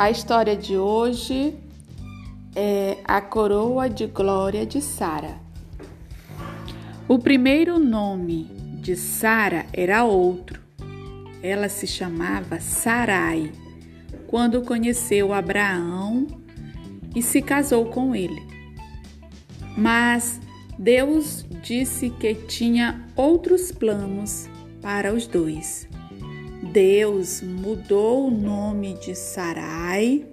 A história de hoje é a coroa de glória de Sara. O primeiro nome de Sara era outro. Ela se chamava Sarai, quando conheceu Abraão e se casou com ele. Mas Deus disse que tinha outros planos para os dois. Deus mudou o nome de Sarai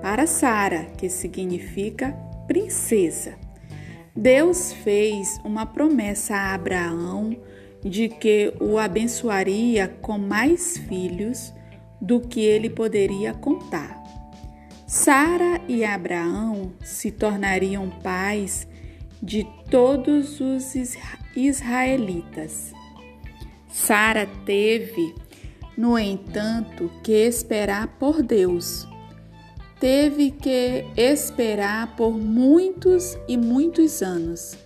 para Sara, que significa princesa. Deus fez uma promessa a Abraão de que o abençoaria com mais filhos do que ele poderia contar. Sara e Abraão se tornariam pais de todos os israelitas. Sara teve no entanto, que esperar por Deus. Teve que esperar por muitos e muitos anos.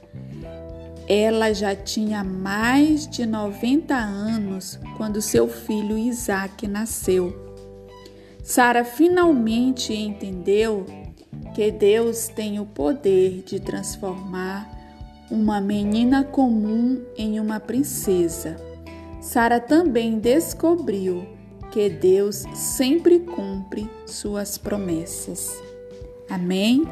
Ela já tinha mais de 90 anos quando seu filho Isaac nasceu. Sara finalmente entendeu que Deus tem o poder de transformar uma menina comum em uma princesa. Sara também descobriu que Deus sempre cumpre suas promessas. Amém?